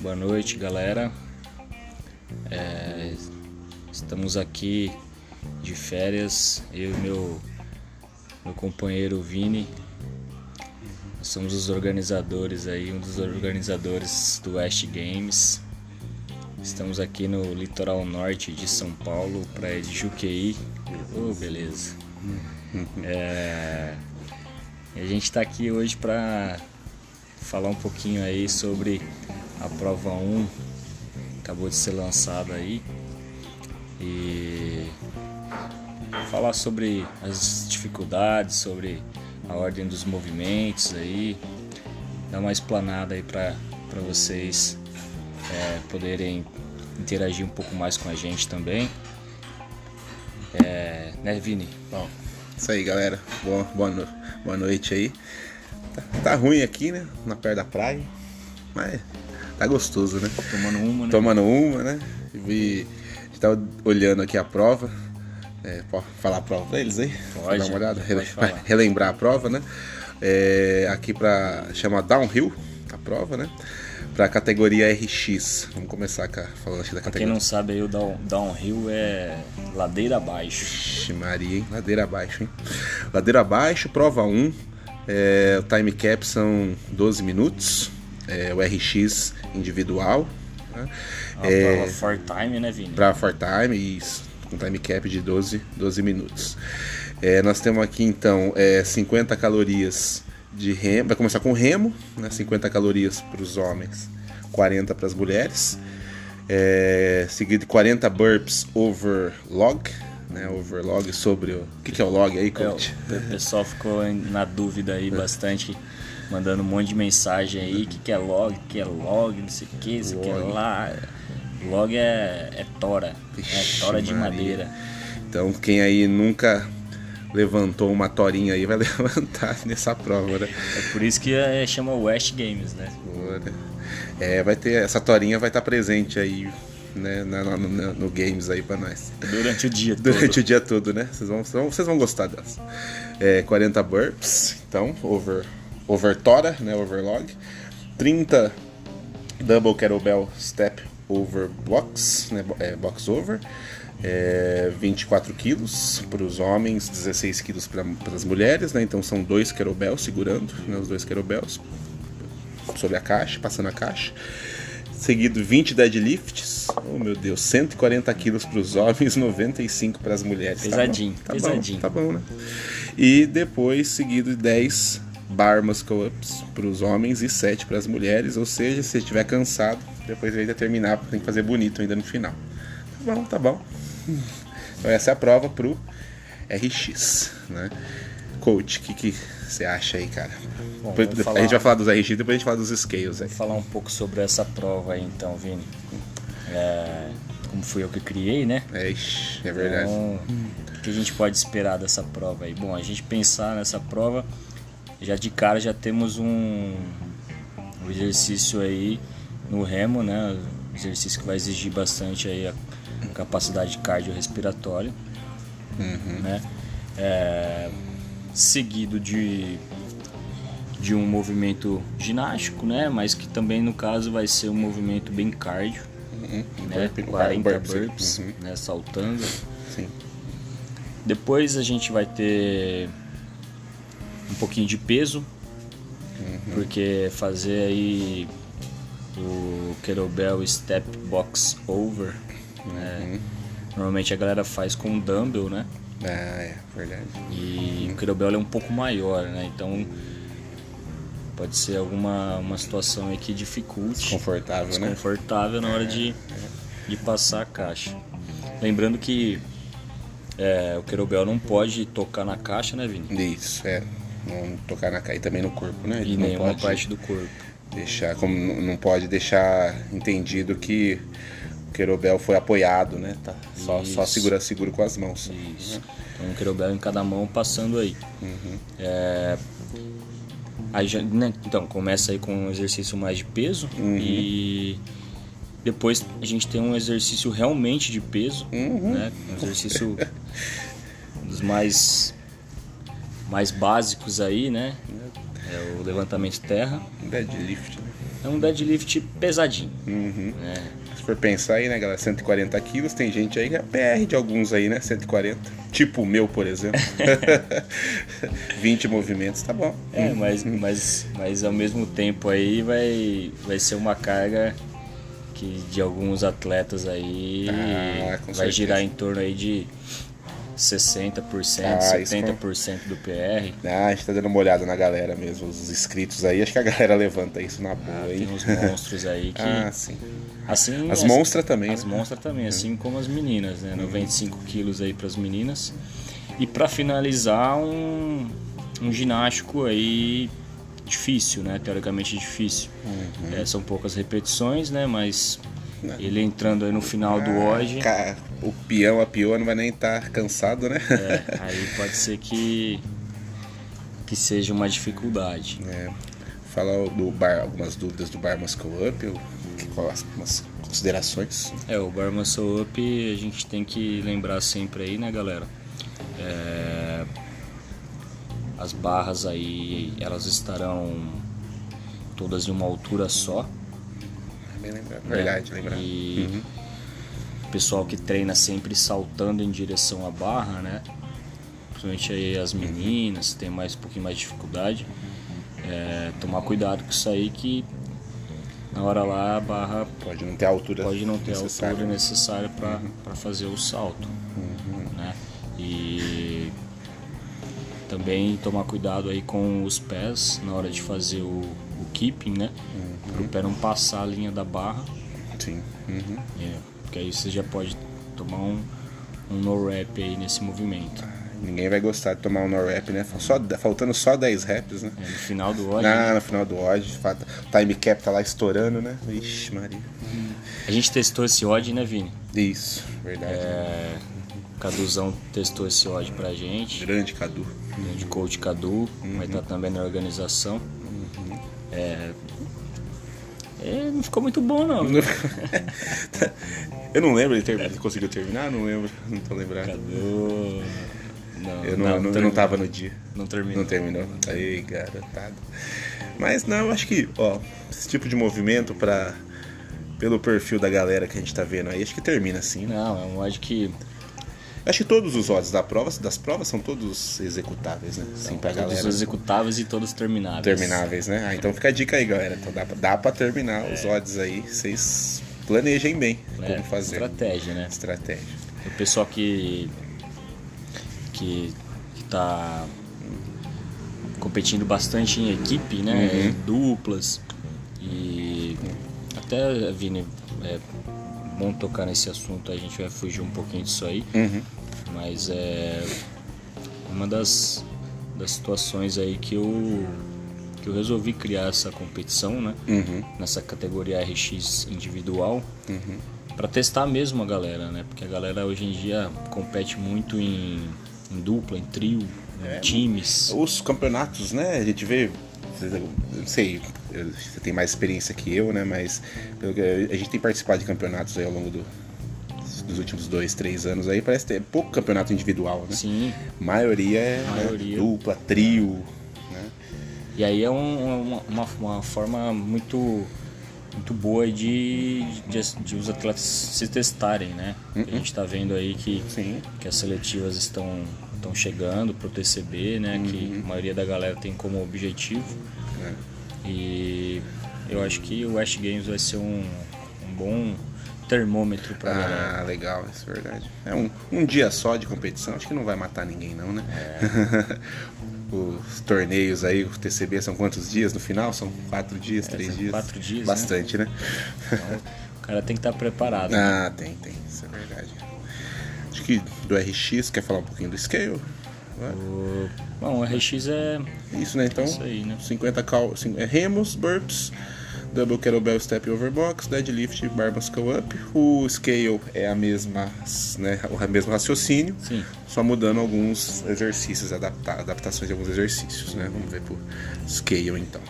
Boa noite, galera. É, estamos aqui de férias, eu e meu, meu companheiro Vini. Nós somos os organizadores aí, um dos organizadores do West Games. Estamos aqui no litoral norte de São Paulo, praia de Juqueí. Oh, beleza. É, a gente está aqui hoje para falar um pouquinho aí sobre a prova 1 acabou de ser lançada aí e falar sobre as dificuldades, sobre a ordem dos movimentos aí, dar uma explanada aí para vocês é, poderem interagir um pouco mais com a gente também. É, né, Vini? Bom, isso aí, galera. Boa, boa, no, boa noite aí. Tá, tá, ruim aqui, né? Na perto da praia, mas tá gostoso, né? Tomando uma, né? Tomando uma, né? E a gente tava olhando aqui a prova. É, pode falar a prova pra eles aí? Pode. Dar uma olhada? Relembrar a prova, né? É, aqui pra. chama Downhill a prova, né? Pra categoria RX. Vamos começar com a, falando aqui da Pra quem categoria. não sabe aí, o down, downhill é ladeira abaixo. Vixe, Maria, hein? Ladeira abaixo, hein? Ladeira abaixo, prova 1. É, o time cap são 12 minutos. É, o RX individual. Né? Uma É, prova for time, né, Vini? para for time, isso, com time cap de 12, 12 minutos. É, nós temos aqui então é, 50 calorias de remo. Vai começar com remo, né? 50 calorias para os homens, 40 para as mulheres. É, seguido de 40 burps over log, né? Over log sobre o. O que, que é o log aí, É, coach? o pessoal ficou na dúvida aí bastante, mandando um monte de mensagem aí, o que, que é log, o que é log, não sei o que, isso que é lá. Log é, é tora, Vixe, é tora de Maria. madeira. Então quem aí nunca levantou uma torinha aí vai levantar nessa prova, né? É por isso que é, chama West Games, né? É, vai ter essa torinha vai estar presente aí, né, na- no, no games aí para nós. Durante o dia todo. Durante o dia todo, né? Vocês vão, vocês vão, gostar dessa. É, 40 burps, então, over, over tora, né, overlog. 30 double kettlebell step over blocks, né, é, box over. É, 24 quilos para os homens, 16 quilos para as mulheres, né? Então são dois kettlebells segurando, né, os dois kettlebells sobre a caixa, passando a caixa. Seguido 20 deadlifts. Oh meu Deus, 140 quilos para os homens, 95 para as mulheres. Tá bom, Pesadinho, tá pesadinho. Bom, tá bom, né? E depois seguido 10 bar muscle ups para os homens e 7 para as mulheres. Ou seja, se estiver cansado, depois ainda terminar, tem que fazer bonito ainda no final. Tá bom, tá bom. Então essa é a prova pro RX, né? Coach, o que, que você acha aí, cara? Bom, Depois- vamos a falar- gente vai falar dos RX, depois a gente fala dos scales aí. Vou falar um pouco sobre essa prova aí então, Vini. É, como fui eu que criei, né? É, é verdade. Então, o que a gente pode esperar dessa prova aí? Bom, a gente pensar nessa prova, já de cara já temos um, um exercício aí no remo, né? Um exercício que vai exigir bastante aí a capacidade cardiorrespiratória, né? É, seguido de de um movimento ginástico, né? Mas que também no caso vai ser um movimento bem cardio, Uhum. né? Burp- 40 burps, burps, uhum. né? Saltando. Sim. Depois a gente vai ter um pouquinho de peso, porque fazer aí o kettlebell step box over, né? Normalmente a galera faz com dumbbell, né? Ah, é, verdade. E o kettlebell é um pouco maior, né? Então pode ser alguma uma situação aí que dificulte Confortável, né? desconfortável na hora de, de passar a caixa. Lembrando que é, o kettlebell não pode tocar na caixa, né, Vini? Isso, é. Não tocar na cara e também no corpo, né? E Ele não nenhuma pode parte do corpo. deixar, como não pode deixar entendido que querobel foi apoiado, né? Tá só, só segura seguro com as mãos. Isso. Então um kettlebell em cada mão passando aí. É, aí já, né, então começa aí com um exercício mais de peso e depois a gente tem um exercício realmente de peso, né? Um exercício dos mais mais básicos aí, né? É o levantamento terra. Deadlift, né? É um deadlift pesadinho. Uhum. né? For pensar aí, né, galera, 140 quilos, tem gente aí que é PR de alguns aí, né? 140. Tipo o meu, por exemplo. 20 movimentos, tá bom. É, mas, mas, mas ao mesmo tempo aí vai, vai ser uma carga que de alguns atletas aí Ah, vai certeza. girar em torno aí de 60%, Ah, isso 70% do PR. Ah, a gente tá dando uma olhada na galera mesmo, os inscritos aí. Acho que a galera levanta isso na boa, Ah, hein? tem uns monstros aí que. ah, sim. assim, As assim- monstras também, As né? monstras também, assim como as meninas, né? 95 quilos aí para as meninas. E para finalizar, um, um ginástico aí difícil, né? Teoricamente difícil. Uhum. É, são poucas repetições, né? Mas ele entrando aí no final do Ah, hoje, ca- O peão, a peoa não vai nem estar cansado, né? é, aí pode ser que que seja uma dificuldade. É, falar do bar, algumas dúvidas do Bar Muscle Up, eu- algumas considerações. É, o Bar Muscle Up a gente tem que lembrar sempre aí, né, galera? É, as barras aí, elas estarão todas em uma altura só. Bem lembrado. né? Verdade, lembrado. E o pessoal que treina sempre saltando em direção à barra, né? Principalmente aí as meninas, tem mais um pouquinho mais de dificuldade. É, tomar cuidado com isso aí que na hora lá a barra Pode não ter a altura pode não ter necessária. altura necessária para fazer o salto. Né? E também tomar cuidado aí com os pés na hora de fazer o, o keeping, né? Para o pé não passar a linha da barra, Sim. Uhum. é, porque aí você já pode tomar um, um no rap aí nesse movimento. Ninguém vai gostar de tomar um no rap, né? Só, faltando só 10 reps, né? É, no final do ódio, Ah, no final do odd, time cap tá lá estourando, né? Ixi, Maria. a gente testou esse ódio, né, Vini? Isso, verdade. É, o Caduzão testou esse ódio pra gente. Grande Cadu. de coach Cadu, vai estar também na organização. É, é, não ficou muito bom não. Eu não lembro, ele, ter- ele conseguiu terminar? Não lembro, não tô lembrado. Cadu. Não, Eu não, eu não, eu não terminou. tava no dia. Não terminou. Não terminou. Aí, garotado. Mas não, eu acho que, ó, esse tipo de movimento pra. Pelo perfil da galera que a gente tá vendo aí, acho que termina assim. né? Não, um ódio que Acho que todos os odds da prova, das provas são todos executáveis, né? Sim, pra todos galera. executáveis e todos termináveis. Termináveis, né? Ah, então fica a dica aí, galera. Então dá, pra- dá pra terminar os odds aí. Vocês planejem bem É, como fazer. Estratégia, né? Estratégia. O pessoal que que que tá competindo bastante em equipe, né? Uhum. Duplas e até Vini, é bom tocar nesse assunto. A gente vai fugir um pouquinho disso aí, Uhum. mas é uma das das situações aí que eu que eu resolvi criar essa competição, né? Uhum. Nessa categoria RX individual Uhum. Pra testar mesmo a galera, né? Porque a galera hoje em dia compete muito em, em dupla, em trio, É. em times. Os campeonatos, né? A gente vê. Não sei, você tem mais experiência que eu, né? Mas a gente tem participado de campeonatos aí ao longo do- dos últimos dois, três anos aí. Parece ter pouco campeonato individual, né? Sim. Maioria é né, Maioria. dupla, trio, né? E aí é um- uma, uma, forma muito muito boa de, de, de os atletas se testarem, né? A gente tá vendo aí que, Sim. que as seletivas estão estão chegando pro TCB, né? Que a maioria da galera tem como objetivo. né? E eu acho que o West Games vai ser um, um bom termômetro galera. Ah, legal, isso é verdade. É um, um dia só de competição, acho que não vai matar ninguém não, né? Os torneios aí, o TCB são quantos dias no final? São quatro dias, três são dias? quatro dias, né? Bastante, né? O cara tem que estar preparado. né? Ah, tem, tem, isso é verdade. Acho que do RX, quer falar um pouquinho do scale? O- Bom, o RX é Isso, né? Então, Isso aí, né? 50 cal, é, remos, burps, double kettlebell step overbox, deadlift, bar muscle up. O scale é a mesma, né, o mesmo raciocínio, Sim. só mudando alguns exercícios, adapta, adaptações de alguns exercícios, né? Vamos ver por scale então.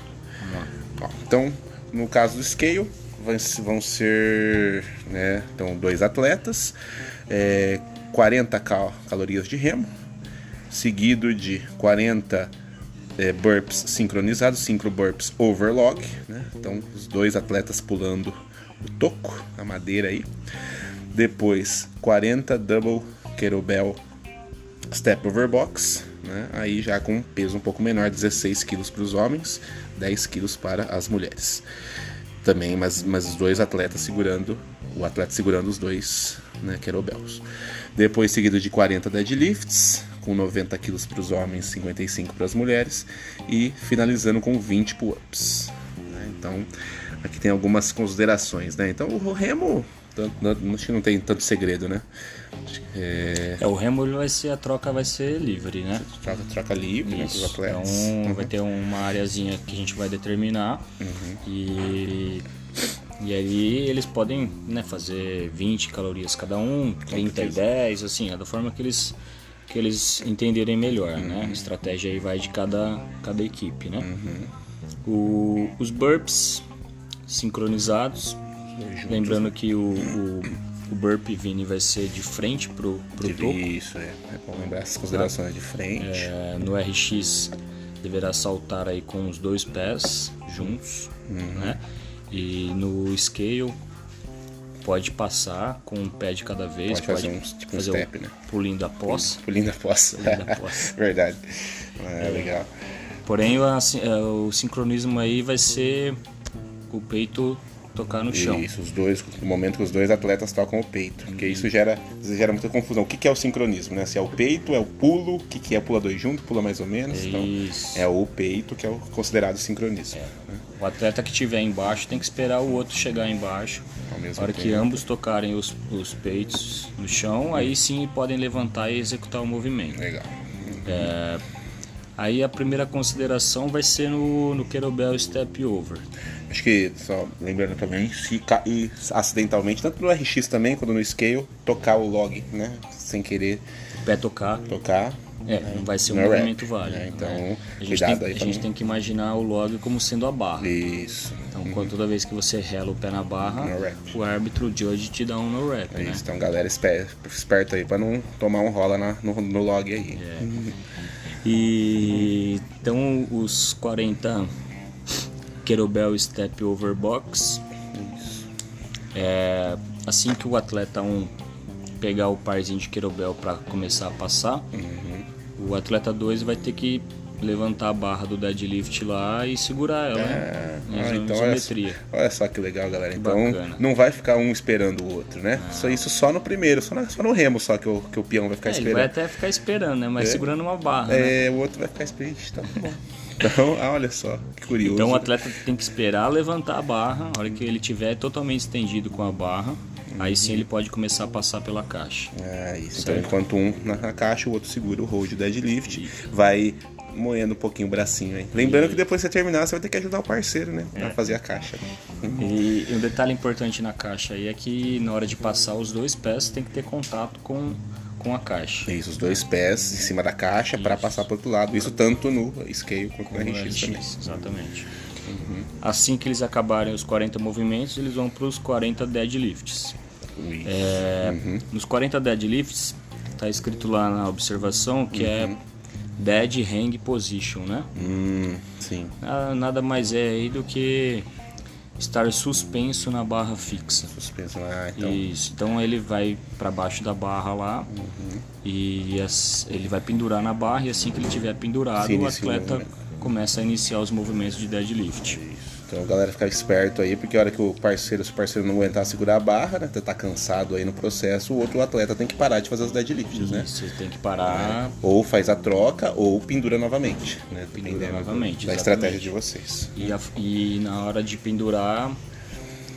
Ó, então, no caso do scale, vão ser né, então, dois atletas, é, 40 cal- calorias de remo, seguido de 40 é, burps sincronizados, synchro burps overlog, né? Então os dois atletas pulando o toco, a madeira aí. Depois 40 double kettlebell step over box, né? Aí já com peso um pouco menor, 16 quilos para os homens, 10 quilos para as mulheres. Também, mas os dois atletas segurando, o atleta segurando os dois né, kettlebells. Depois seguido de 40 deadlifts, com 90 quilos para os homens, 55 para as mulheres, e finalizando com 20 pull-ups. Né? Então, aqui tem algumas considerações, né? Então, o remo, acho que não tem tanto segredo, né? É... é, o remo vai ser, a troca vai ser livre, né? Troca, troca livre né, atletas. Então, uhum. vai ter uma areazinha que a gente vai determinar uhum. e e aí eles podem né, fazer 20 calorias cada um, 30 e 10, assim, é da forma que eles que eles entenderem melhor, uhum. né? A estratégia aí vai de cada, cada equipe, né? Uhum. O, os burps sincronizados, lembrando né? que o, o, o burp Vini vai ser de frente pro, pro topo. Isso, é. É bom lembrar essas considerações de frente. É, no RX deverá saltar aí com os dois pés juntos, uhum. né? E no scale pode passar com um pé de cada vez. Pode, fazer, um, tipo fazer um step, né? Pulinho da poça. Pulinho da poça. Pulinho da poça. Verdade. É, legal. Porém, assim, é, o sincronismo aí vai ser o peito tocar no chão. Isso, os dois, no momento que os dois atletas tocam o peito. Porque uhum. isso gera, gera muita confusão. O que, que é o sincronismo, né? Se é o peito, é o pulo, o que, que é pula dois juntos, pula mais ou menos. Então, é o peito que é o considerado sincronismo. É. Né? O atleta que estiver embaixo tem que esperar o outro chegar embaixo. Na hora tempo. que ambos tocarem os, os peitos no chão, aí sim podem levantar e executar o movimento. Legal. É, aí a primeira consideração vai ser no, no kettlebell step over. Acho que, só lembrando também, se cair acidentalmente, tanto no RX também, quanto no scale, tocar o log, né? Sem querer. O pé tocar. Tocar. É, não vai ser um movimento válido. É, então, né? a gente, tem, a gente tem que imaginar o log como sendo a barra. Isso. Então, uhum. quando, toda vez que você rela o pé na barra, o árbitro, o judge, te dá um no rap. É né? Isso, então, galera, esperta aí para não tomar um rola na, no, no log aí. É. E então, os 40 kettlebell step over box. Isso. É, assim que o atleta 1 um pegar o parzinho de kettlebell para começar a passar, uhum. O atleta 2 vai ter que levantar a barra do deadlift lá e segurar ela. É, né? ah, então olha, olha, só que legal, galera. Então Bacana. não vai ficar um esperando o outro, né? Só isso só no primeiro, só, só no remo só que o, que o peão vai ficar é, esperando. Ele vai até ficar esperando, né? Mas é. segurando uma barra. É, né? o outro vai ficar esperando. Tá bom. Então, ah, olha só, que curioso. Então o atleta tem que esperar levantar a barra, a hora que ele tiver totalmente estendido com a barra, Aí sim ele pode começar a passar pela caixa. É isso. Então, certo? Então enquanto um na caixa, o outro segura o hold deadlift, vai moendo um pouquinho o bracinho aí. Lembrando e... que depois que você terminar, você vai ter que ajudar o parceiro, né? Pra é. fazer a caixa. E, e um detalhe importante na caixa aí é que na hora de passar os dois pés tem que ter contato com com a caixa. Isso, os dois pés em cima da caixa para passar para outro lado. Isso tanto no scale quanto no RX, RX também. Exatamente. Uhum. Assim que eles acabarem os 40 movimentos, eles vão para os 40 deadlifts. É, uhum. Nos 40 deadlifts, está escrito lá na observação que é uhum. é dead hang position, né? Hum, sim. Nada mais é aí do que estar suspenso na barra fixa. Suspenso, ah, então. Isso. Então ele vai para baixo da barra lá uhum. e as, ele vai pendurar na barra e assim que ele estiver pendurado, o atleta o começa a iniciar os movimentos de deadlift. Então a galera ficar esperto aí, porque a hora que o parceiro, se o parceiro não aguentar segurar a barra, né? Tá cansado aí no processo, o outro atleta tem que parar de fazer os deadlifts, né? Isso, tem que parar. É. Ou faz a troca ou pendura novamente, né? Pendura novamente. Da exatamente. estratégia de vocês. E, a, e na hora de pendurar,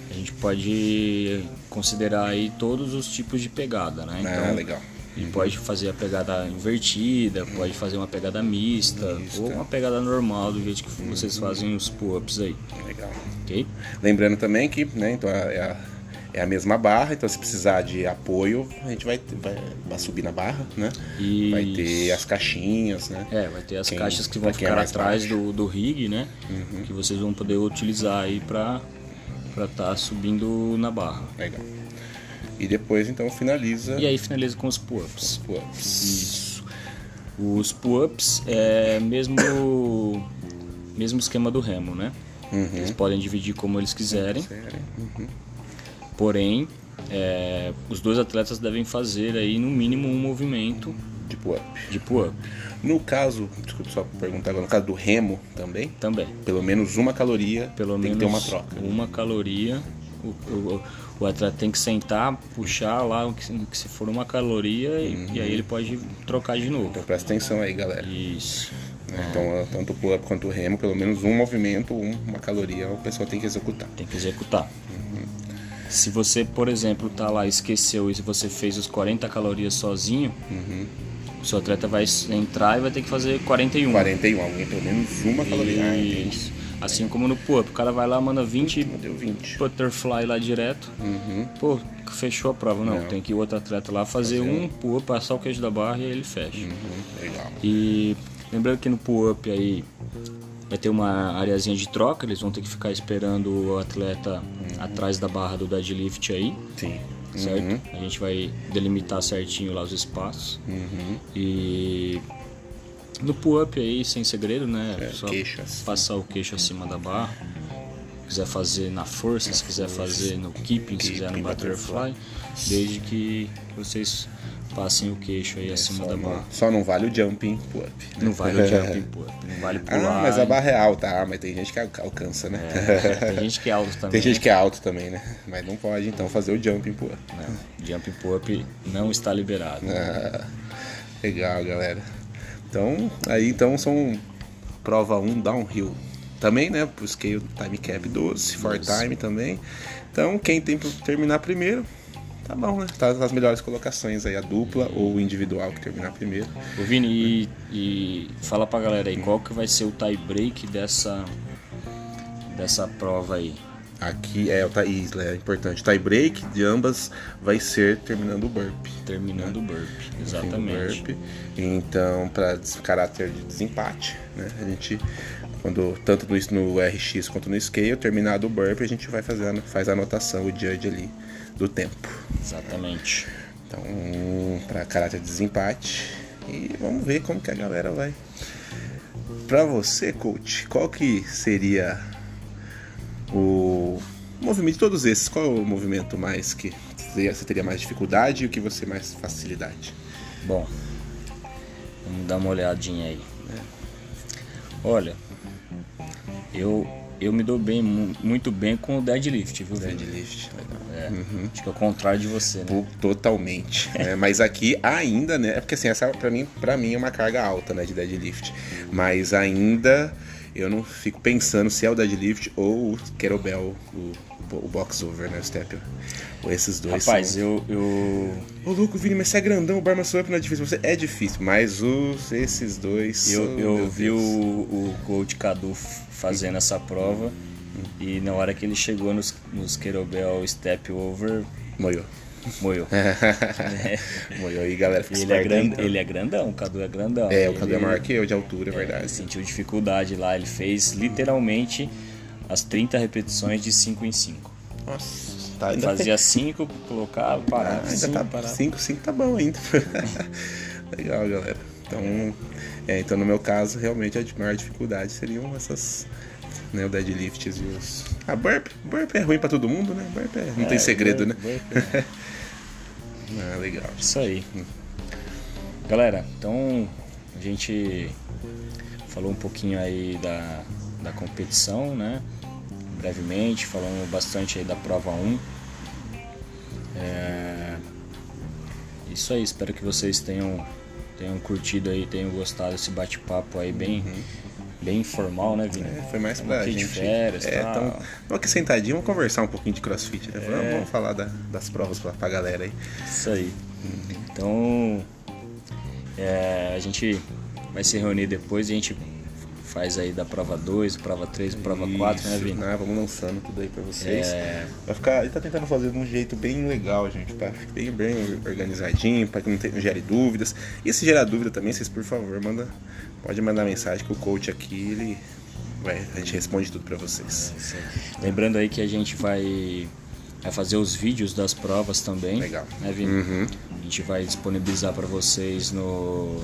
a gente pode considerar aí todos os tipos de pegada, né? Ah, então, ah, legal. E pode fazer a pegada invertida, pode fazer uma pegada mista, mista. ou uma pegada normal, do jeito que vocês fazem os pull-ups aí. Legal. Ok? Lembrando também que, né, então é a, é a mesma barra, então se precisar de apoio, a gente vai, vai, vai subir na barra, né? Isso. Vai ter as caixinhas, né? É, vai ter as quem, caixas que vão é ficar é atrás do, do rig, né? Uhum. Que vocês vão poder utilizar aí para estar tá subindo na barra. Legal. E depois então finaliza. E aí finaliza com os pull-ups. Pull-ups. Isso. Os pull-ups é mesmo mesmo esquema do remo, né? Eles podem dividir como eles quiserem? Uhum. porém é, os dois atletas devem fazer aí no mínimo um movimento De pull-up. de pull-up No caso, desculpa só perguntar agora, no caso do remo também, também. pelo menos uma caloria Pelo tem menos que ter uma troca. uma caloria. O, o, o atleta tem que sentar, puxar lá o que, o que se for uma caloria e, e aí ele pode trocar de novo. Então presta atenção aí, galera. Isso. né? Então, tanto o pull-up quanto o remo, pelo menos um movimento, um- uma caloria, a pessoa tem que executar. Tem que executar. Se você, por exemplo, tá lá, esqueceu e você fez os 40 calorias sozinho, o seu atleta vai entrar e vai ter que fazer 41. 41, alguém pelo menos uma caloria. Ah, entendi. Isso. Assim como no pull-up, o cara vai lá, manda 20 Deu 20. butterfly lá direto. Uhum. Pô, fechou a prova. Não, tem que ir outro atleta lá fazer, um pull-up, passar o queijo da barra e aí ele fecha. Uhum. Legal. E lembrando que no pull-up aí vai ter uma areazinha de troca, eles vão ter que ficar esperando o atleta atrás da barra do deadlift aí, Sim. certo? Uhum. A gente vai delimitar certinho lá os espaços. E no pull-up aí, sem segredo, né? É, Só queixas. passar o queixo acima da barra. Se quiser fazer na força, se quiser fazer no keeping, se quiser no butterfly, desde que vocês passem o queixo aí acima É, Só da barra. só não vale o jumping pull-up. né? Não vale o jumping pull-up, não vale pular. Ah, mas a barra é alta. Ah, mas tem gente que al- alcança, né? É, tem gente que é alto também. Tem gente que é alto também, né? Mas não pode então fazer o jumping pull-up. Não, jumping pull-up não está liberado. Ah, legal, galera. Então, aí então são prova 1 downhill. Também, né, pro scale time cap 12, for time também. Então, quem tem pra terminar primeiro, tá bom, né? Tá as melhores colocações aí, a dupla ou o individual que terminar primeiro. Ô Vini, e, e fala pra galera aí, qual que vai ser o tie break dessa, dessa prova aí? Aqui é o tie, é importante. Tie break de ambas vai ser terminando o burp. Terminando o burp, exatamente. Burp. Então, para caráter de desempate, né? A gente, quando tanto no, no RX quanto no scale, terminado o burp, a gente vai fazer faz a anotação, o judge ali do tempo. Exatamente. Então, para caráter de desempate. E vamos ver como que a galera vai. Para você, coach, qual que seria o movimento de todos esses? Qual é o movimento mais que você teria mais dificuldade e o que você mais facilidade? Bom, vamos dar uma olhadinha aí. Olha, eu, eu me dou bem, mu- muito bem com o deadlift, viu? Deadlift, legal. É, Acho que é o contrário de você, né? Pô, Totalmente. né? Mas aqui ainda, né? É porque assim, essa pra mim, pra mim é uma carga alta, né? De deadlift. Mas ainda eu não fico pensando se é o deadlift ou o kettlebell, o, o box over, né? O step. Ou esses dois. Rapaz, são... eu, eu, Ô, louco, Vini, mas você é grandão, o bar muscle up não é difícil. Você é difícil, mas os, esses dois. eu, eu vi o, Deus. o coach Cadu fazendo essa prova e na hora que ele chegou nos, nos kettlebell step over, Moiou. moiou. Moiou aí, galera. Fica E ele, é esperto aí, gran, então. ele é grandão, o Cadu é grandão. É, o Cadu é Ele- maior que eu de altura, é Ele verdade. sentiu dificuldade lá, ele fez literalmente as 30 repetições de 5 em 5. Nossa, tá fazia 5, colocava, Ah, parava, ainda cinco, tá parava. 5, 5 tá bom ainda. Legal, galera. Então, é, então, no meu caso, realmente a maior dificuldade seriam essas. Né, o deadlifts e os. A burp. Burp é ruim pra todo mundo, né? Burp é, não tem É, segredo, né? burp, burp. Ah, legal. Isso aí. Galera, então a gente falou um pouquinho aí da, da competição, né? Brevemente, falamos bastante aí da prova 1. É... Isso aí, espero que vocês tenham, tenham curtido aí, tenham gostado desse bate-papo aí bem, bem informal, né, Vini? É, foi mais Estamos pra gente. de férias, é, tá? então, vamos aqui sentadinho, vamos conversar um pouquinho de crossfit, né? Vamos, É. vamos falar da- das provas pra, pra galera aí. Isso aí. Então, é, a gente vai se reunir depois e a gente faz aí da prova 2, prova 3, prova 4, né, Vini? né? Vamos lançando tudo aí pra vocês. É, Vai ficar, ele tá tentando fazer de um jeito bem legal, gente, pra ficar bem, bem organizadinho, pra que não, tenha, não gere dúvidas. E se gerar dúvida também, vocês por favor, manda, pode mandar mensagem que o coach aqui, ele vai, a gente responde tudo pra vocês. aí. Lembrando aí que a gente vai, vai fazer os vídeos das provas também. Legal. Né, Vini? Uhum. A gente vai disponibilizar para vocês no,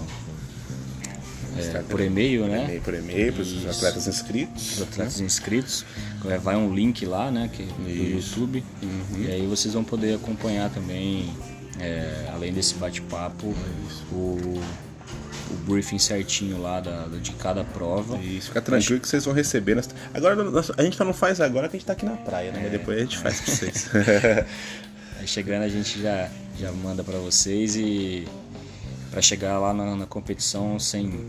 é, por e-mail, né? E-mail por e-mail, para os atletas inscritos. Os atletas inscritos. É, vai um link lá, né? Que, do YouTube. Uhum. E aí vocês vão poder acompanhar também, é, além desse bate-papo, o o briefing certinho lá da, de cada prova. Isso, fica tranquilo que vocês vão receber. Agora a gente não faz agora que a gente tá aqui na praia, né? É, Mas depois a gente faz pra vocês. Aí chegando a gente já, já manda para vocês e para chegar lá na, na, competição sem,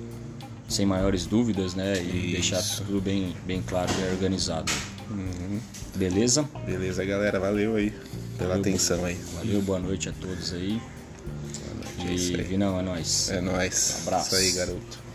sem maiores dúvidas, né? E Isso. deixar tudo bem, bem claro e organizado. Uhum. Beleza? Beleza, galera. Valeu aí pela valeu, atenção aí. Valeu, boa noite a todos aí. Boa noite, é e é Vinão, é nóis. É nóis. Um abraço. Isso aí, garoto.